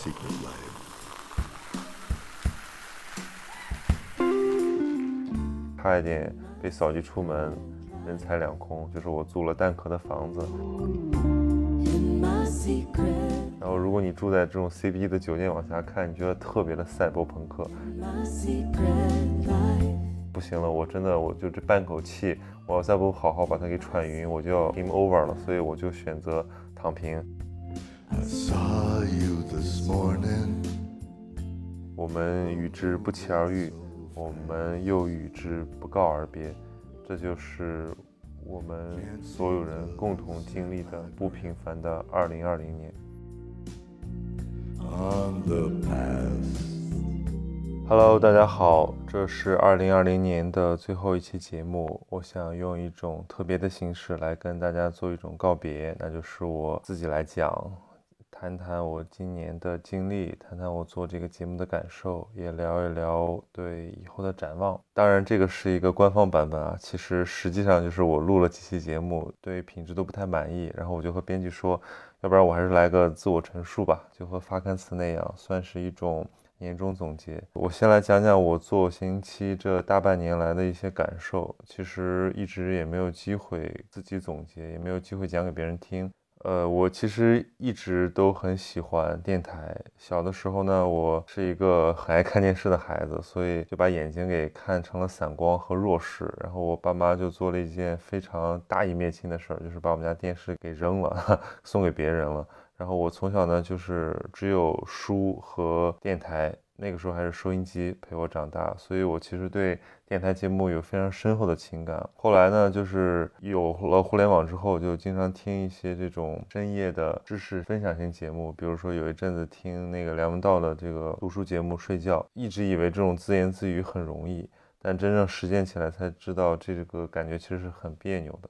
secret life. 差一点被扫地出门，人财两空。就是我租了蛋壳的房子然后如果你住在这种 CBD 的酒店往下看，你觉得特别的赛博朋克。不行了，我真的我就这半口气，我要再不好好把它给喘匀，我就要 game over 了。所以我就选择躺平。I saw you this morning. 我们与之不期而遇，我们又与之不告而别，这就是我们所有人共同经历的不平凡的2020年。on the past. Hello，大家好，这是2020年的最后一期节目。我想用一种特别的形式来跟大家做一种告别，那就是我自己来讲，谈谈我今年的经历，谈谈我做这个节目的感受，也聊一聊对以后的展望。当然，这个是一个官方版本啊，其实实际上就是我录了几期节目，对品质都不太满意，然后我就和编辑说，要不然我还是来个自我陈述吧，就和发刊词那样，算是一种。年终总结，我先来讲讲我做星期这大半年来的一些感受。其实一直也没有机会自己总结，也没有机会讲给别人听。呃，我其实一直都很喜欢电台。小的时候呢，我是一个很爱看电视的孩子，所以就把眼睛给看成了散光和弱视。然后我爸妈就做了一件非常大义灭亲的事儿，就是把我们家电视给扔了，送给别人了。然后我从小呢，就是只有书和电台，那个时候还是收音机陪我长大，所以我其实对电台节目有非常深厚的情感。后来呢，就是有了互联网之后，就经常听一些这种深夜的知识分享型节目，比如说有一阵子听那个梁文道的这个读书节目睡觉，一直以为这种自言自语很容易，但真正实践起来才知道这个感觉其实是很别扭的。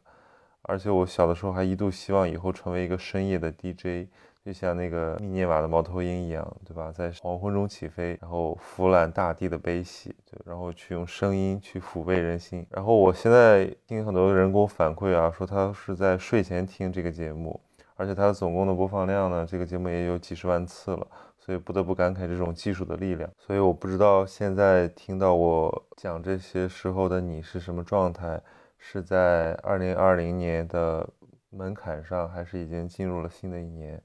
而且我小的时候还一度希望以后成为一个深夜的 DJ，就像那个密涅瓦的猫头鹰一样，对吧？在黄昏中起飞，然后俯览大地的悲喜，就然后去用声音去抚慰人心。然后我现在听很多人给我反馈啊，说他是在睡前听这个节目，而且他总共的播放量呢，这个节目也有几十万次了。所以不得不感慨这种技术的力量。所以我不知道现在听到我讲这些时候的你是什么状态。是在二零二零年的门槛上，还是已经进入了新的一年？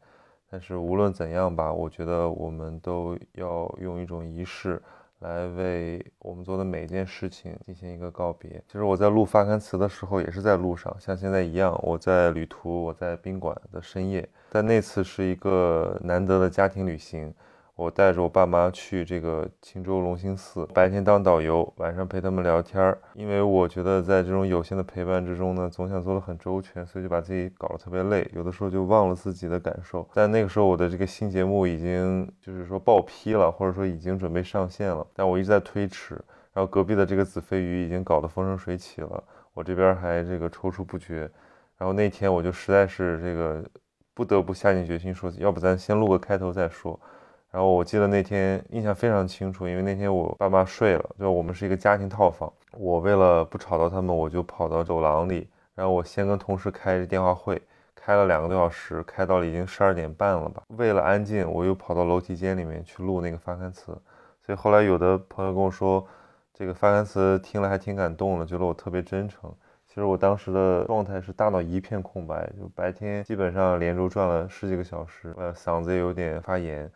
但是无论怎样吧，我觉得我们都要用一种仪式来为我们做的每一件事情进行一个告别。其实我在录发刊词的时候，也是在路上，像现在一样，我在旅途，我在宾馆的深夜。但那次是一个难得的家庭旅行。我带着我爸妈去这个青州龙兴寺，白天当导游，晚上陪他们聊天儿。因为我觉得在这种有限的陪伴之中呢，总想做得很周全，所以就把自己搞得特别累，有的时候就忘了自己的感受。但那个时候我的这个新节目已经就是说报批了，或者说已经准备上线了，但我一直在推迟。然后隔壁的这个子非鱼已经搞得风生水起了，我这边还这个踌躇不决。然后那天我就实在是这个不得不下定决心说，要不咱先录个开头再说。然后我记得那天印象非常清楚，因为那天我爸妈睡了，就我们是一个家庭套房。我为了不吵到他们，我就跑到走廊里，然后我先跟同事开着电话会，开了两个多小时，开到了已经十二点半了吧。为了安静，我又跑到楼梯间里面去录那个发刊词。所以后来有的朋友跟我说，这个发刊词听了还挺感动的，觉得我特别真诚。其实我当时的状态是大脑一片空白，就白天基本上连轴转了十几个小时，呃，嗓子也有点发炎。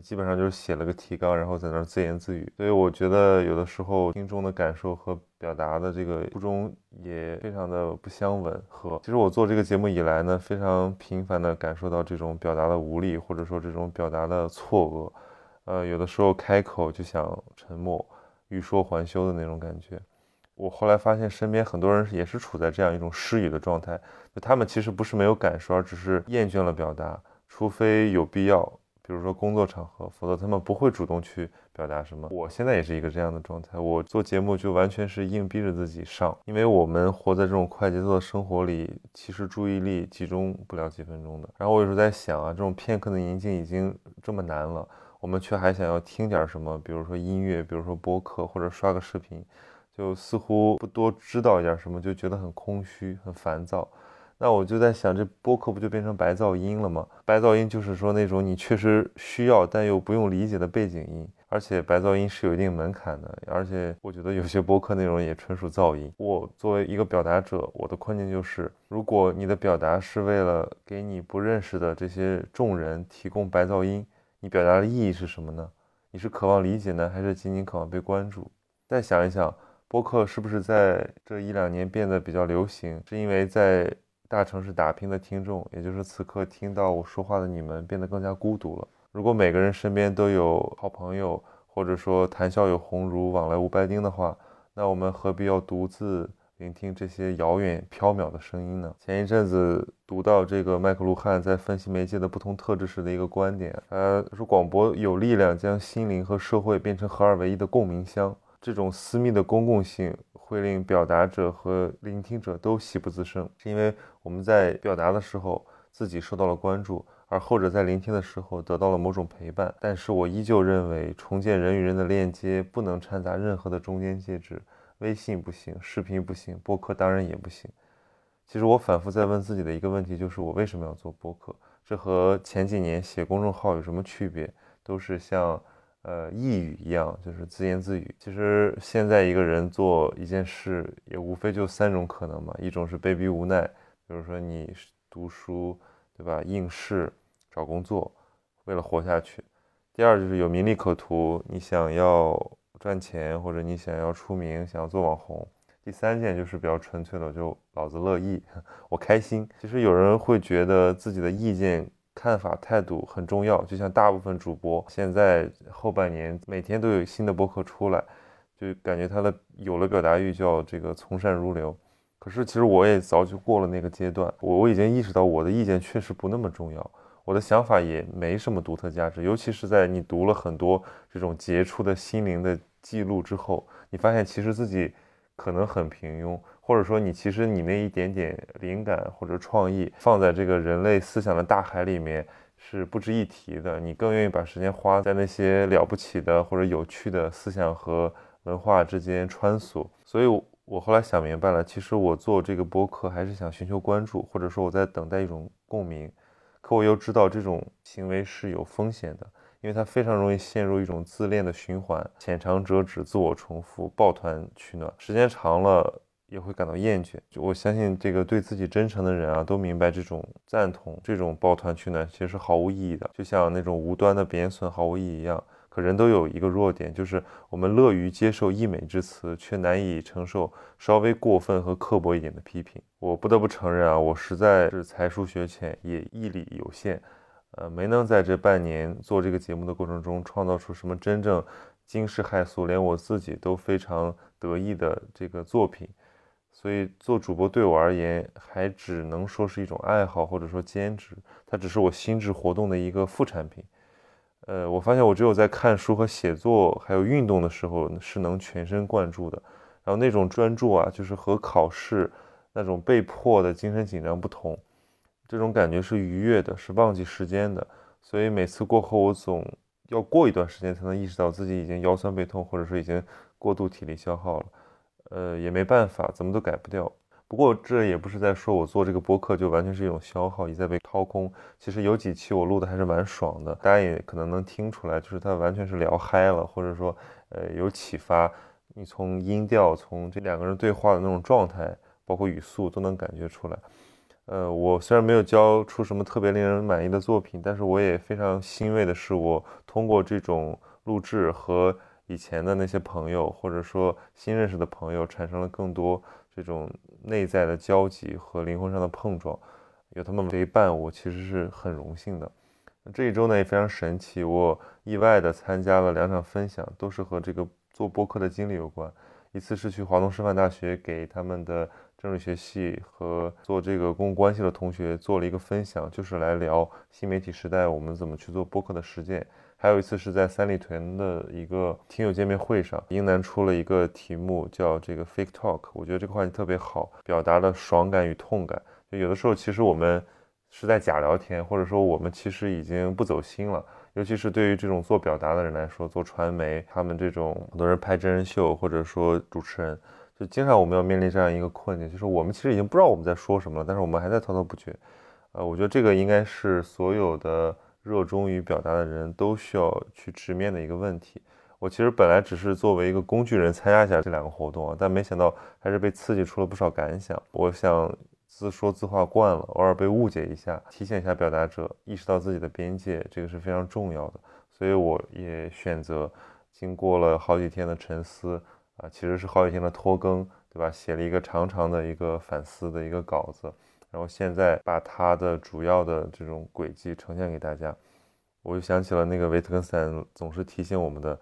基本上就是写了个提纲，然后在那儿自言自语。所以我觉得有的时候听众的感受和表达的这个初衷也非常的不相吻合。其实我做这个节目以来呢，非常频繁的感受到这种表达的无力，或者说这种表达的错愕。呃，有的时候开口就想沉默，欲说还休的那种感觉。我后来发现身边很多人也是处在这样一种失语的状态，就他们其实不是没有感受，而只是厌倦了表达，除非有必要。比如说工作场合，否则他们不会主动去表达什么。我现在也是一个这样的状态，我做节目就完全是硬逼着自己上，因为我们活在这种快节奏的生活里，其实注意力集中不了几分钟的。然后我有时候在想啊，这种片刻的宁静已经这么难了，我们却还想要听点什么，比如说音乐，比如说播客，或者刷个视频，就似乎不多知道一点什么，就觉得很空虚、很烦躁。那我就在想，这播客不就变成白噪音了吗？白噪音就是说那种你确实需要但又不用理解的背景音，而且白噪音是有一定门槛的，而且我觉得有些播客内容也纯属噪音。我作为一个表达者，我的困境就是，如果你的表达是为了给你不认识的这些众人提供白噪音，你表达的意义是什么呢？你是渴望理解呢，还是仅仅渴望被关注？再想一想，播客是不是在这一两年变得比较流行，是因为在大城市打拼的听众，也就是此刻听到我说话的你们，变得更加孤独了。如果每个人身边都有好朋友，或者说谈笑有鸿儒，往来无白丁的话，那我们何必要独自聆听这些遥远缥缈的声音呢？前一阵子读到这个麦克卢汉在分析媒介的不同特质时的一个观点，他说广播有力量将心灵和社会变成合二为一的共鸣箱，这种私密的公共性会令表达者和聆听者都喜不自胜，是因为我们在表达的时候自己受到了关注。而后者在聆听的时候得到了某种陪伴，但是我依旧认为重建人与人的链接不能掺杂任何的中间介质，微信不行，视频不行，播客当然也不行。其实我反复在问自己的一个问题就是我为什么要做播客？这和前几年写公众号有什么区别？都是像呃呓语一样，就是自言自语。其实现在一个人做一件事，也无非就三种可能嘛，一种是被逼无奈，比如说你读书，对吧？应试。找工作，为了活下去。第二就是有名利可图，你想要赚钱，或者你想要出名，想要做网红。第三件就是比较纯粹的，就老子乐意，我开心。其实有人会觉得自己的意见、看法、态度很重要，就像大部分主播现在后半年每天都有新的博客出来，就感觉他的有了表达欲叫这个从善如流。可是其实我也早就过了那个阶段，我我已经意识到我的意见确实不那么重要。我的想法也没什么独特价值，尤其是在你读了很多这种杰出的心灵的记录之后，你发现其实自己可能很平庸，或者说你其实你那一点点灵感或者创意放在这个人类思想的大海里面是不值一提的，你更愿意把时间花在那些了不起的或者有趣的思想和文化之间穿梭。所以，我后来想明白了，其实我做这个播客还是想寻求关注，或者说我在等待一种共鸣。可我又知道这种行为是有风险的，因为它非常容易陷入一种自恋的循环，浅尝辄止，自我重复，抱团取暖，时间长了也会感到厌倦。就我相信这个对自己真诚的人啊，都明白这种赞同，这种抱团取暖其实是毫无意义的，就像那种无端的贬损毫无意义一样。可人都有一个弱点，就是我们乐于接受溢美之词，却难以承受稍微过分和刻薄一点的批评。我不得不承认啊，我实在是才疏学浅，也毅力有限，呃，没能在这半年做这个节目的过程中创造出什么真正惊世骇俗，连我自己都非常得意的这个作品。所以做主播对我而言，还只能说是一种爱好，或者说兼职，它只是我心智活动的一个副产品。呃，我发现我只有在看书和写作，还有运动的时候，是能全神贯注的。然后那种专注啊，就是和考试那种被迫的精神紧张不同，这种感觉是愉悦的，是忘记时间的。所以每次过后，我总要过一段时间才能意识到自己已经腰酸背痛，或者说已经过度体力消耗了。呃，也没办法，怎么都改不掉。不过这也不是在说我做这个播客就完全是一种消耗，一再被掏空。其实有几期我录的还是蛮爽的，大家也可能能听出来，就是它完全是聊嗨了，或者说呃有启发。你从音调，从这两个人对话的那种状态，包括语速都能感觉出来。呃，我虽然没有交出什么特别令人满意的作品，但是我也非常欣慰的是，我通过这种录制和以前的那些朋友，或者说新认识的朋友，产生了更多这种。内在的交集和灵魂上的碰撞，有他们陪伴我，其实是很荣幸的。这一周呢也非常神奇，我意外的参加了两场分享，都是和这个做播客的经历有关。一次是去华东师范大学给他们的政治学系和做这个公共关系的同学做了一个分享，就是来聊新媒体时代我们怎么去做播客的实践。还有一次是在三里屯的一个听友见面会上，英南出了一个题目叫这个 fake talk，我觉得这个话题特别好，表达了爽感与痛感。就有的时候其实我们是在假聊天，或者说我们其实已经不走心了。尤其是对于这种做表达的人来说，做传媒，他们这种很多人拍真人秀，或者说主持人，就经常我们要面临这样一个困境，就是我们其实已经不知道我们在说什么了，但是我们还在滔滔不绝。呃，我觉得这个应该是所有的热衷于表达的人都需要去直面的一个问题。我其实本来只是作为一个工具人参加一下这两个活动啊，但没想到还是被刺激出了不少感想。我想自说自话惯了，偶尔被误解一下，提醒一下表达者，意识到自己的边界，这个是非常重要的。所以我也选择经过了好几天的沉思啊，其实是好几天的拖更，对吧？写了一个长长的一个反思的一个稿子，然后现在把它的主要的这种轨迹呈现给大家。我就想起了那个维特根斯坦总是提醒我们的，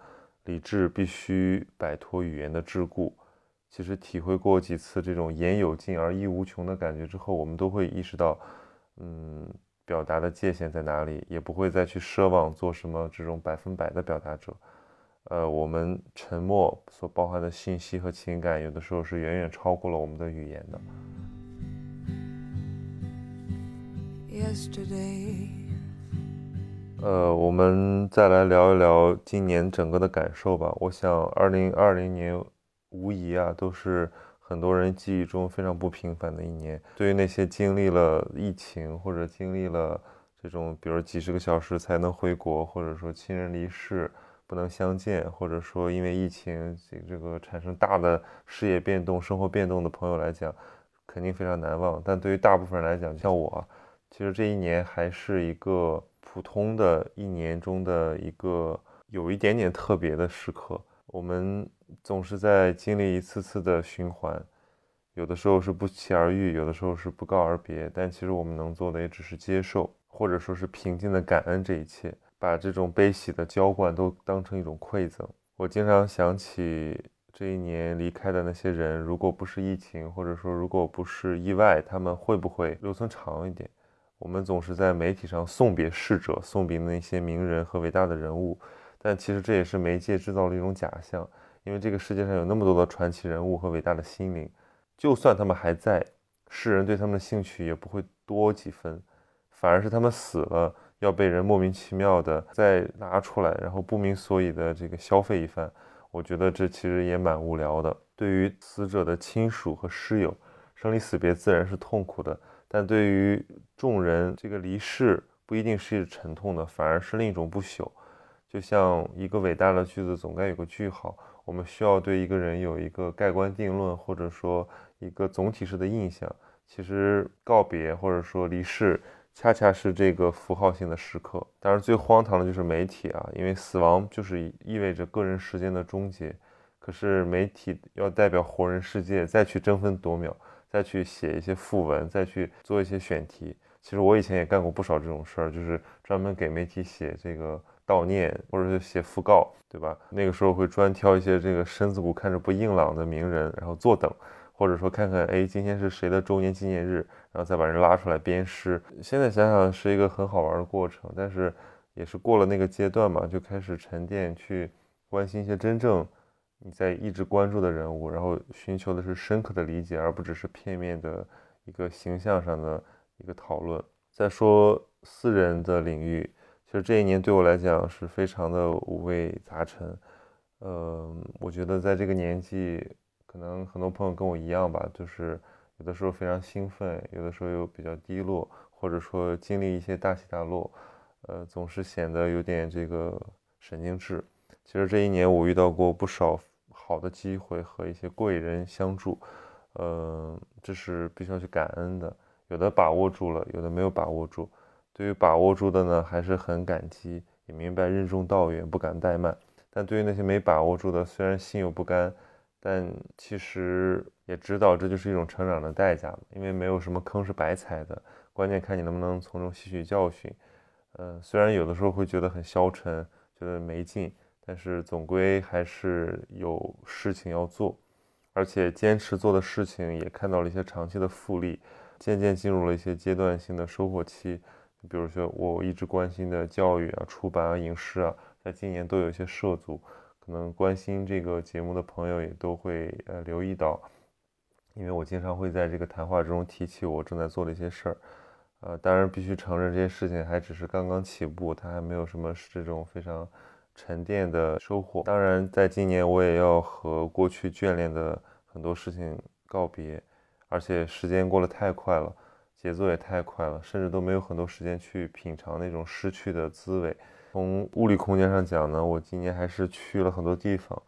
理智必须摆脱语言的桎梏。其实体会过几次这种言有尽而意无穷的感觉之后，我们都会意识到，嗯。表达的界限在哪里，也不会再去奢望做什么这种百分百的表达者。呃，我们沉默所包含的信息和情感，有的时候是远远超过了我们的语言的。Yesterday 呃，我们再来聊一聊今年整个的感受吧。我想，二零二零年无疑啊，都是。很多人记忆中非常不平凡的一年，对于那些经历了疫情或者经历了这种，比如几十个小时才能回国，或者说亲人离世不能相见，或者说因为疫情这个产生大的事业变动、生活变动的朋友来讲，肯定非常难忘。但对于大部分人来讲，像我，其实这一年还是一个普通的一年中的一个有一点点特别的时刻。我们总是在经历一次次的循环，有的时候是不期而遇，有的时候是不告而别。但其实我们能做的也只是接受，或者说是平静的感恩这一切，把这种悲喜的浇灌都当成一种馈赠。我经常想起这一年离开的那些人，如果不是疫情，或者说如果不是意外，他们会不会留存长一点？我们总是在媒体上送别逝者，送别那些名人和伟大的人物。但其实这也是媒介制造了一种假象，因为这个世界上有那么多的传奇人物和伟大的心灵，就算他们还在，世人对他们的兴趣也不会多几分，反而是他们死了，要被人莫名其妙的再拿出来，然后不明所以的这个消费一番。我觉得这其实也蛮无聊的。对于死者的亲属和师友，生离死别自然是痛苦的，但对于众人，这个离世不一定是沉痛的，反而是另一种不朽。就像一个伟大的句子总该有个句号，我们需要对一个人有一个盖棺定论，或者说一个总体式的印象。其实告别或者说离世，恰恰是这个符号性的时刻。当然，最荒唐的就是媒体啊，因为死亡就是意味着个人时间的终结。可是媒体要代表活人世界，再去争分夺秒，再去写一些副文，再去做一些选题。其实我以前也干过不少这种事儿，就是专门给媒体写这个。悼念，或者是写讣告，对吧？那个时候会专挑一些这个身子骨看着不硬朗的名人，然后坐等，或者说看看，哎，今天是谁的周年纪念日，然后再把人拉出来编诗。现在想想是一个很好玩的过程，但是也是过了那个阶段嘛，就开始沉淀，去关心一些真正你在一直关注的人物，然后寻求的是深刻的理解，而不只是片面的一个形象上的一个讨论。再说私人的领域。其实这一年对我来讲是非常的五味杂陈，呃，我觉得在这个年纪，可能很多朋友跟我一样吧，就是有的时候非常兴奋，有的时候又比较低落，或者说经历一些大起大落，呃，总是显得有点这个神经质。其实这一年我遇到过不少好的机会和一些贵人相助，呃，这是必须要去感恩的，有的把握住了，有的没有把握住。对于把握住的呢，还是很感激，也明白任重道远，不敢怠慢。但对于那些没把握住的，虽然心有不甘，但其实也知道这就是一种成长的代价因为没有什么坑是白踩的，关键看你能不能从中吸取教训。呃，虽然有的时候会觉得很消沉，觉得没劲，但是总归还是有事情要做，而且坚持做的事情也看到了一些长期的复利，渐渐进入了一些阶段性的收获期。比如说，我一直关心的教育啊、出版啊、影视啊，在今年都有一些涉足。可能关心这个节目的朋友也都会呃留意到，因为我经常会在这个谈话中提起我正在做的一些事儿。呃，当然必须承认，这些事情还只是刚刚起步，它还没有什么这种非常沉淀的收获。当然，在今年我也要和过去眷恋的很多事情告别，而且时间过得太快了，节奏也太快了，甚至都没有很多时间去品尝那种失去的滋味。从物理空间上讲呢，我今年还是去了很多地方，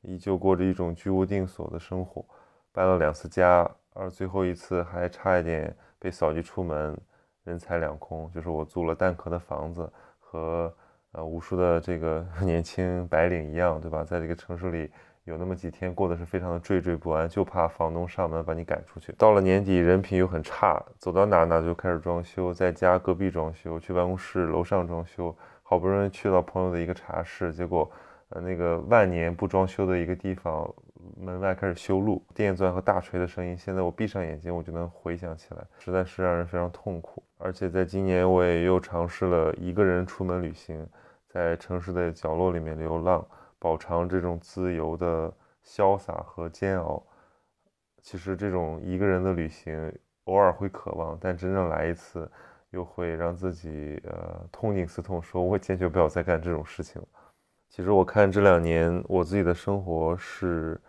依旧过着一种居无定所的生活，搬了两次家，而最后一次还差一点被扫地出门，人财两空，就是我租了蛋壳的房子，和呃无数的这个 年轻白领一样，对吧？在这个城市里。有那么几天过得是非常的惴惴不安，就怕房东上门把你赶出去。到了年底，人品又很差，走到哪哪就开始装修，在家隔壁装修，去办公室楼上装修。好不容易去到朋友的一个茶室，结果，呃，那个万年不装修的一个地方，门外开始修路，电钻和大锤的声音，现在我闭上眼睛我就能回想起来，实在是让人非常痛苦。而且在今年，我也又尝试了一个人出门旅行，在城市的角落里面流浪。饱尝这种自由的潇洒和煎熬。其实这种一个人的旅行，偶尔会渴望，但真正来一次，又会让自己呃痛定思痛，说我坚决不要再干这种事情了。其实我看这两年我自己的生活是，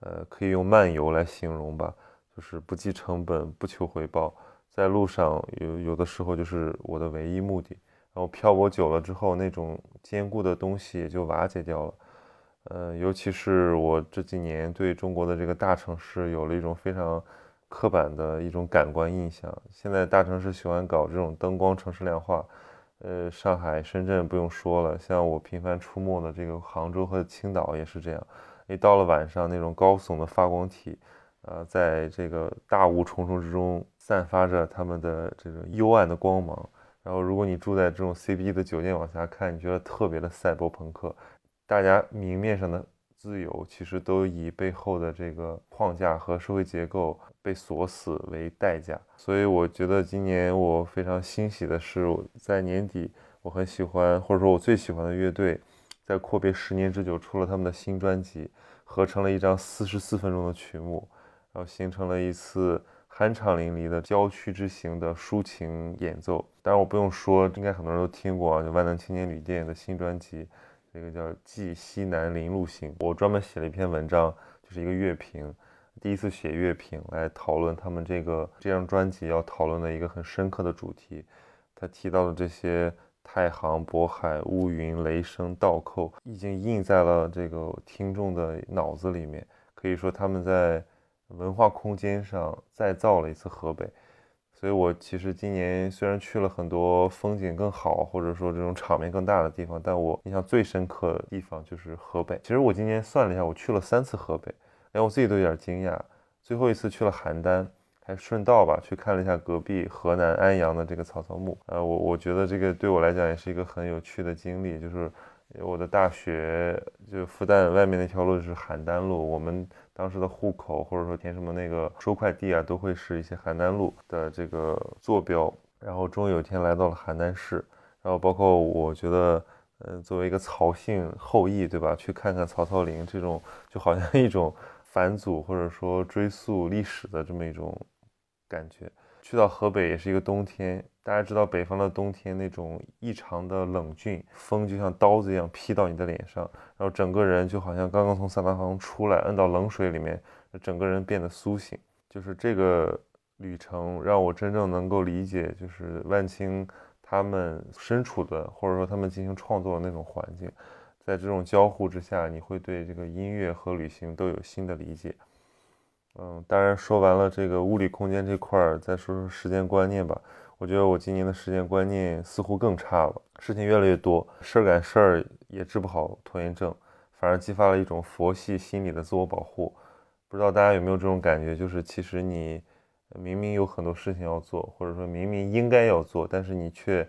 呃，可以用漫游来形容吧，就是不计成本，不求回报，在路上有有的时候就是我的唯一目的。然后漂泊久了之后，那种坚固的东西也就瓦解掉了。呃，尤其是我这几年对中国的这个大城市有了一种非常刻板的一种感官印象。现在大城市喜欢搞这种灯光城市亮化，呃，上海、深圳不用说了，像我频繁出没的这个杭州和青岛也是这样。一到了晚上，那种高耸的发光体，呃，在这个大雾重重之中散发着他们的这种幽暗的光芒。然后，如果你住在这种 CBD 的酒店往下看，你觉得特别的赛博朋克。大家明面上的自由，其实都以背后的这个框架和社会结构被锁死为代价。所以我觉得今年我非常欣喜的是，在年底我很喜欢或者说我最喜欢的乐队，在阔别十年之久出了他们的新专辑，合成了一张四十四分钟的曲目，然后形成了一次酣畅淋漓的郊区之行的抒情演奏。当然我不用说，应该很多人都听过啊，就万能青年旅店的新专辑。这个叫《记西南林路行》，我专门写了一篇文章，就是一个乐评，第一次写乐评来讨论他们这个这张专辑要讨论的一个很深刻的主题。他提到的这些太行、渤海、乌云、雷声、倒扣，已经印在了这个听众的脑子里面。可以说他们在文化空间上再造了一次河北。所以，我其实今年虽然去了很多风景更好，或者说这种场面更大的地方，但我印象最深刻的地方就是河北。其实我今年算了一下，我去了三次河北，连我自己都有点惊讶。最后一次去了邯郸，顺道吧去看了一下隔壁河南安阳的这个曹操墓。呃，我我觉得这个对我来讲也是一个很有趣的经历，就是我的大学就复旦外面那条路是邯郸路，我们。当时的户口或者说填什么那个收快递啊，都会是一些邯郸路的这个坐标。然后终于有一天来到了邯郸市，然后包括我觉得，嗯，作为一个曹姓后裔，对吧？去看看曹操陵，这种就好像一种 返祖或者说追溯历史的这么一种感觉。去到河北也是一个冬天，大家知道北方的冬天那种异常的冷峻，风就像刀子一样劈到你的脸上，然后整个人就好像刚刚从桑拿房出来，摁到冷水里面，整个人变得苏醒。就是这个旅程让我真正能够理解，就是万青他们身处的或者说他们进行创作的那种环境，在这种交互之下，你会对这个音乐和旅行都有新的理解。嗯，当然说完了这个物理空间这块儿，再说说时间观念吧。我觉得我今年的时间观念似乎更差了，事情越来越多，事儿赶事儿也治不好拖延症，反而激发了一种佛系心理的自我保护。不知道大家有没有这种感觉，就是其实你明明有很多事情要做，或者说明明应该要做，但是你却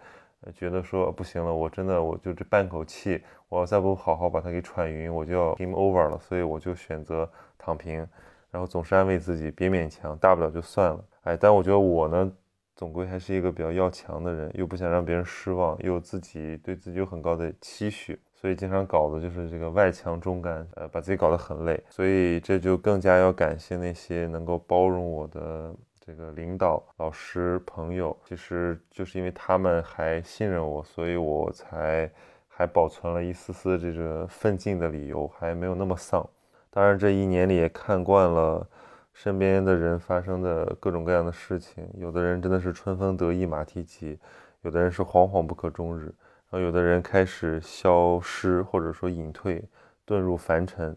觉得说不行了，我真的我就这半口气，我要再不好好把它给喘匀，我就要 game over 了，所以我就选择躺平。然后总是安慰自己，别勉强，大不了就算了。哎，但我觉得我呢，总归还是一个比较要强的人，又不想让别人失望，又自己对自己有很高的期许，所以经常搞的就是这个外强中干，呃，把自己搞得很累。所以这就更加要感谢那些能够包容我的这个领导、老师、朋友。其实就是因为他们还信任我，所以我才还保存了一丝丝这个奋进的理由，还没有那么丧。当然，这一年里也看惯了身边的人发生的各种各样的事情。有的人真的是春风得意马蹄疾，有的人是惶惶不可终日，然后有的人开始消失或者说隐退，遁入凡尘。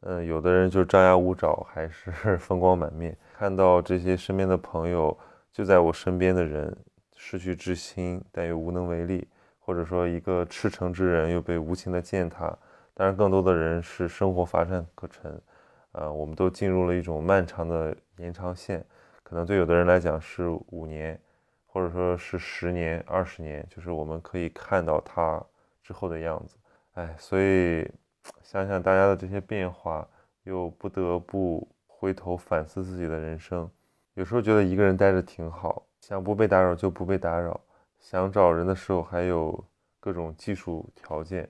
嗯，有的人就张牙舞爪，还是 风光满面。看到这些身边的朋友，就在我身边的人失去至亲，但又无能为力，或者说一个赤诚之人又被无情的践踏。当然，更多的人是生活乏善可陈。呃，我们都进入了一种漫长的延长线，可能对有的人来讲是五年，或者说是十年、二十年，就是我们可以看到他之后的样子。哎，所以。想想大家的这些变化，又不得不回头反思自己的人生。有时候觉得一个人待着挺好，想不被打扰就不被打扰，想找人的时候还有各种技术条件。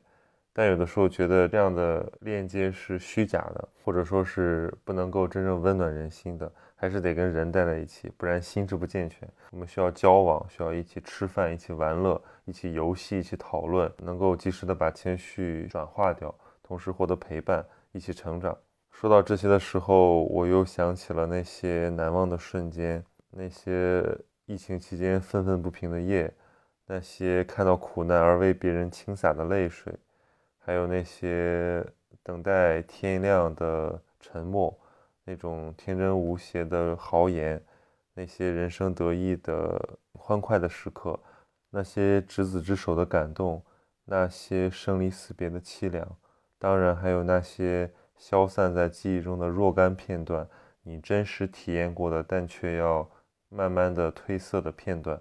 但有的时候觉得这样的链接是虚假的，或者说是不能够真正温暖人心的，还是得跟人待在一起，不然心智不健全。我们需要交往，需要一起吃饭，一起玩乐，一起游戏，一起讨论，能够及时的把情绪转化掉。同时获得陪伴，一起成长。说到这些的时候，我又想起了那些难忘的瞬间，那些疫情期间愤愤不平的夜，那些看到苦难而为别人倾洒的泪水，还有那些等待天亮的沉默，那种天真无邪的豪言，那些人生得意的欢快的时刻，那些执子之手的感动，那些生离死别的凄凉。当然，还有那些消散在记忆中的若干片段，你真实体验过的，但却要慢慢的褪色的片段，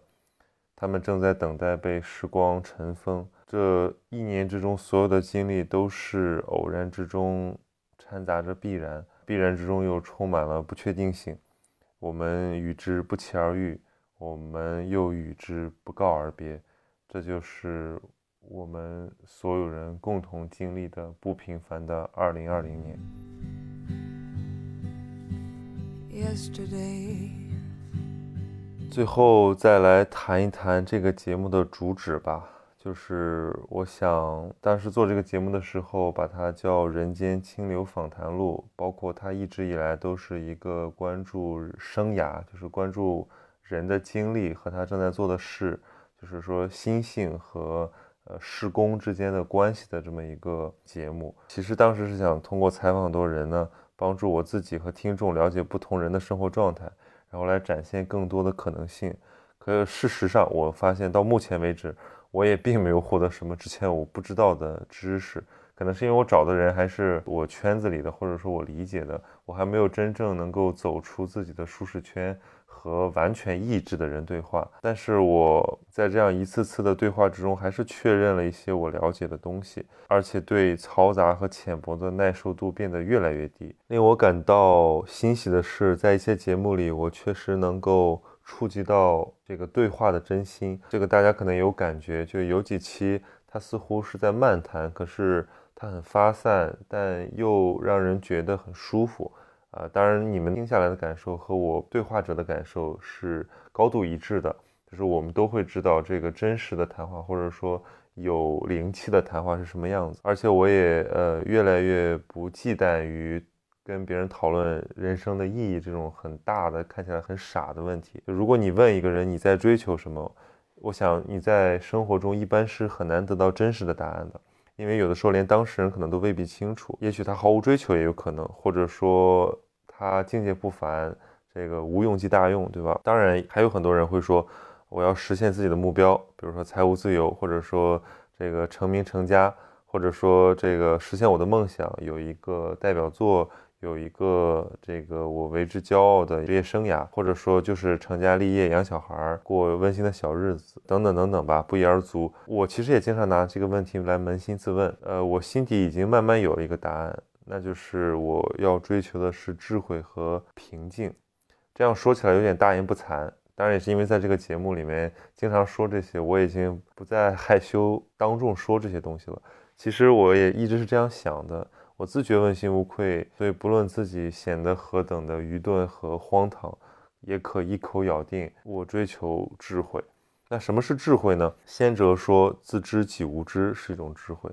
他们正在等待被时光尘封。这一年之中，所有的经历都是偶然之中掺杂着必然，必然之中又充满了不确定性。我们与之不期而遇，我们又与之不告而别，这就是。我们所有人共同经历的不平凡的二零二零年。最后再来谈一谈这个节目的主旨吧，就是我想当时做这个节目的时候，把它叫《人间清流访谈录》，包括它一直以来都是一个关注生涯，就是关注人的经历和他正在做的事，就是说心性和。呃，施工之间的关系的这么一个节目，其实当时是想通过采访很多人呢，帮助我自己和听众了解不同人的生活状态，然后来展现更多的可能性。可事实上，我发现到目前为止，我也并没有获得什么之前我不知道的知识，可能是因为我找的人还是我圈子里的，或者说我理解的，我还没有真正能够走出自己的舒适圈。和完全意志的人对话，但是我在这样一次次的对话之中，还是确认了一些我了解的东西，而且对嘈杂和浅薄的耐受度变得越来越低。令我感到欣喜的是，在一些节目里，我确实能够触及到这个对话的真心。这个大家可能有感觉，就有几期他似乎是在漫谈，可是他很发散，但又让人觉得很舒服。啊，当然，你们听下来的感受和我对话者的感受是高度一致的，就是我们都会知道这个真实的谈话，或者说有灵气的谈话是什么样子。而且我也呃越来越不忌惮于跟别人讨论人生的意义这种很大的、看起来很傻的问题。如果你问一个人你在追求什么，我想你在生活中一般是很难得到真实的答案的。因为有的时候连当事人可能都未必清楚，也许他毫无追求也有可能，或者说他境界不凡，这个无用即大用，对吧？当然还有很多人会说，我要实现自己的目标，比如说财务自由，或者说这个成名成家，或者说这个实现我的梦想，有一个代表作。有一个这个我为之骄傲的职业生涯，或者说就是成家立业、养小孩、过温馨的小日子等等等等吧，不一而足。我其实也经常拿这个问题来扪心自问。呃，我心底已经慢慢有了一个答案，那就是我要追求的是智慧和平静。这样说起来有点大言不惭，当然也是因为在这个节目里面经常说这些，我已经不再害羞当众说这些东西了。其实我也一直是这样想的。我自觉问心无愧，所以不论自己显得何等的愚钝和荒唐，也可一口咬定我追求智慧。那什么是智慧呢？先哲说自知己无知是一种智慧。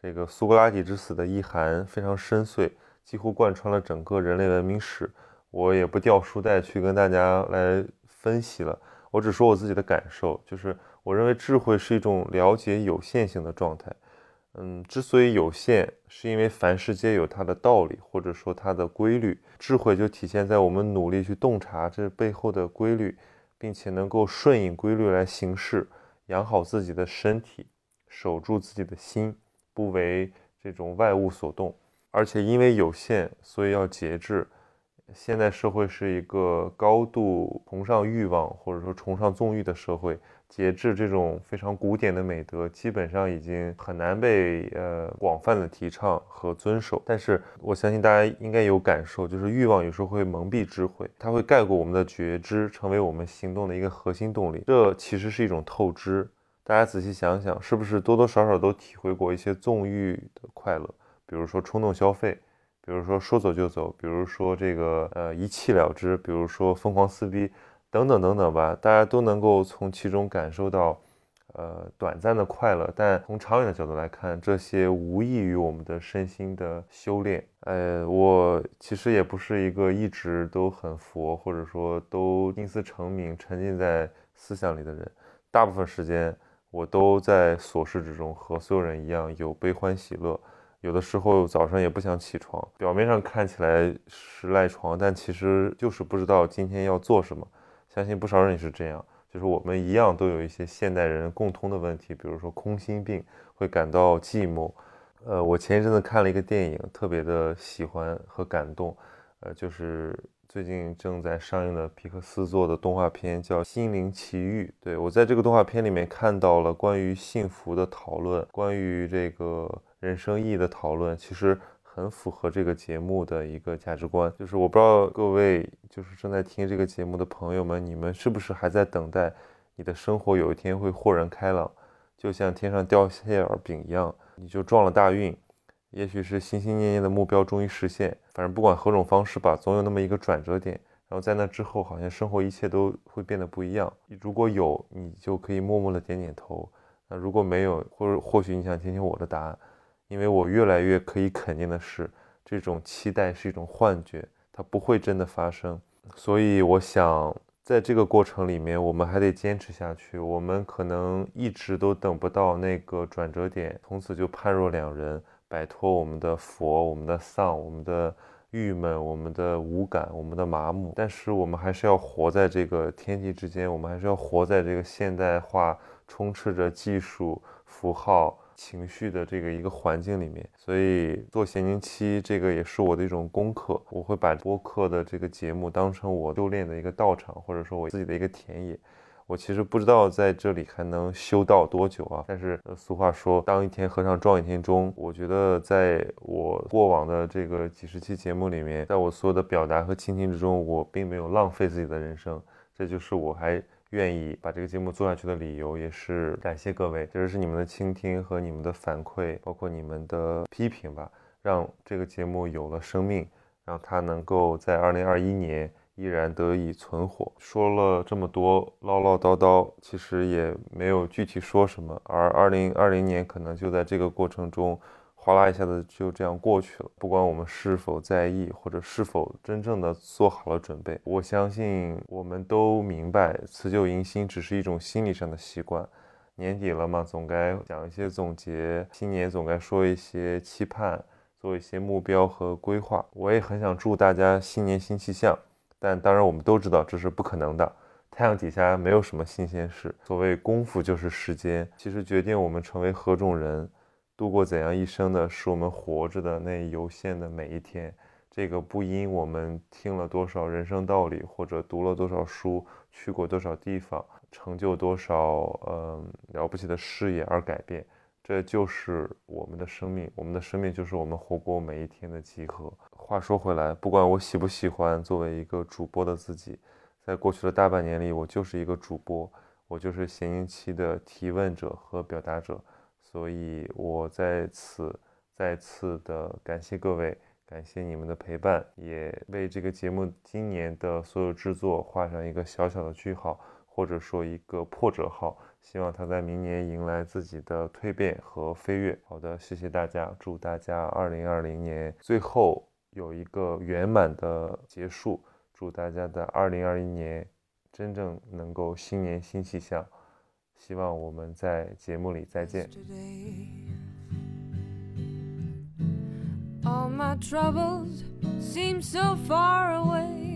这个苏格拉底之死的意涵非常深邃，几乎贯穿了整个人类文明史。我也不掉书袋去跟大家来分析了，我只说我自己的感受，就是我认为智慧是一种了解有限性的状态。嗯，之所以有限，是因为凡事皆有它的道理，或者说它的规律。智慧就体现在我们努力去洞察这背后的规律，并且能够顺应规律来行事，养好自己的身体，守住自己的心，不为这种外物所动。而且因为有限，所以要节制。现在社会是一个高度崇尚欲望或者说崇尚纵欲的社会，节制这种非常古典的美德，基本上已经很难被呃广泛的提倡和遵守。但是我相信大家应该有感受，就是欲望有时候会蒙蔽智慧，它会盖过我们的觉知，成为我们行动的一个核心动力。这其实是一种透支。大家仔细想想，是不是多多少少都体会过一些纵欲的快乐？比如说冲动消费。比如说说走就走，比如说这个呃一气了之，比如说疯狂撕逼，等等等等吧，大家都能够从其中感受到，呃短暂的快乐。但从长远的角度来看，这些无异于我们的身心的修炼。呃，我其实也不是一个一直都很佛，或者说都心思成名、沉浸在思想里的人。大部分时间我都在琐事之中，和所有人一样，有悲欢喜乐。有的时候早上也不想起床，表面上看起来是赖床，但其实就是不知道今天要做什么。相信不少人也是这样，就是我们一样都有一些现代人共通的问题，比如说空心病，会感到寂寞。呃，我前一阵子看了一个电影，特别的喜欢和感动，呃，就是最近正在上映的皮克斯做的动画片，叫《心灵奇遇》。对我在这个动画片里面看到了关于幸福的讨论，关于这个。人生意义的讨论其实很符合这个节目的一个价值观，就是我不知道各位就是正在听这个节目的朋友们，你们是不是还在等待你的生活有一天会豁然开朗，就像天上掉馅饼一样，你就撞了大运，也许是心心念念的目标终于实现，反正不管何种方式吧，总有那么一个转折点，然后在那之后，好像生活一切都会变得不一样。如果有，你就可以默默的点点头；那如果没有，或者或许你想听听我的答案。因为我越来越可以肯定的是，这种期待是一种幻觉，它不会真的发生。所以我想，在这个过程里面，我们还得坚持下去。我们可能一直都等不到那个转折点，从此就判若两人，摆脱我们的佛、我们的丧、我们的郁闷、我们的无感、我们的麻木。但是我们还是要活在这个天地之间，我们还是要活在这个现代化充斥着技术符号。情绪的这个一个环境里面，所以做闲宁期这个也是我的一种功课。我会把播客的这个节目当成我修炼的一个道场，或者说我自己的一个田野。我其实不知道在这里还能修道多久啊。但是俗话说，当一天和尚撞一天钟。我觉得在我过往的这个几十期节目里面，在我所有的表达和倾听之中，我并没有浪费自己的人生。这就是我还。愿意把这个节目做下去的理由，也是感谢各位，其实是你们的倾听和你们的反馈，包括你们的批评吧，让这个节目有了生命，让它能够在二零二一年依然得以存活。说了这么多唠唠叨叨，其实也没有具体说什么，而二零二零年可能就在这个过程中。哗啦一下子就这样过去了，不管我们是否在意，或者是否真正的做好了准备，我相信我们都明白，辞旧迎新只是一种心理上的习惯。年底了嘛，总该讲一些总结，新年总该说一些期盼，做一些目标和规划。我也很想祝大家新年新气象，但当然我们都知道这是不可能的。太阳底下没有什么新鲜事，所谓功夫就是时间，其实决定我们成为何种人。度过怎样一生的，是我们活着的那有限的每一天。这个不因我们听了多少人生道理，或者读了多少书，去过多少地方，成就多少嗯了不起的事业而改变。这就是我们的生命，我们的生命就是我们活过每一天的集合。话说回来，不管我喜不喜欢作为一个主播的自己，在过去的大半年里，我就是一个主播，我就是闲音期的提问者和表达者。所以，我在此再次的感谢各位，感谢你们的陪伴，也为这个节目今年的所有制作画上一个小小的句号，或者说一个破折号。希望他在明年迎来自己的蜕变和飞跃。好的，谢谢大家，祝大家二零二零年最后有一个圆满的结束。祝大家的二零二一年真正能够新年新气象。希望我们在节目里再见。All my troubles seem so far away.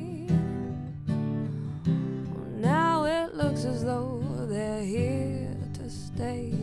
Looks as though they're here to stay.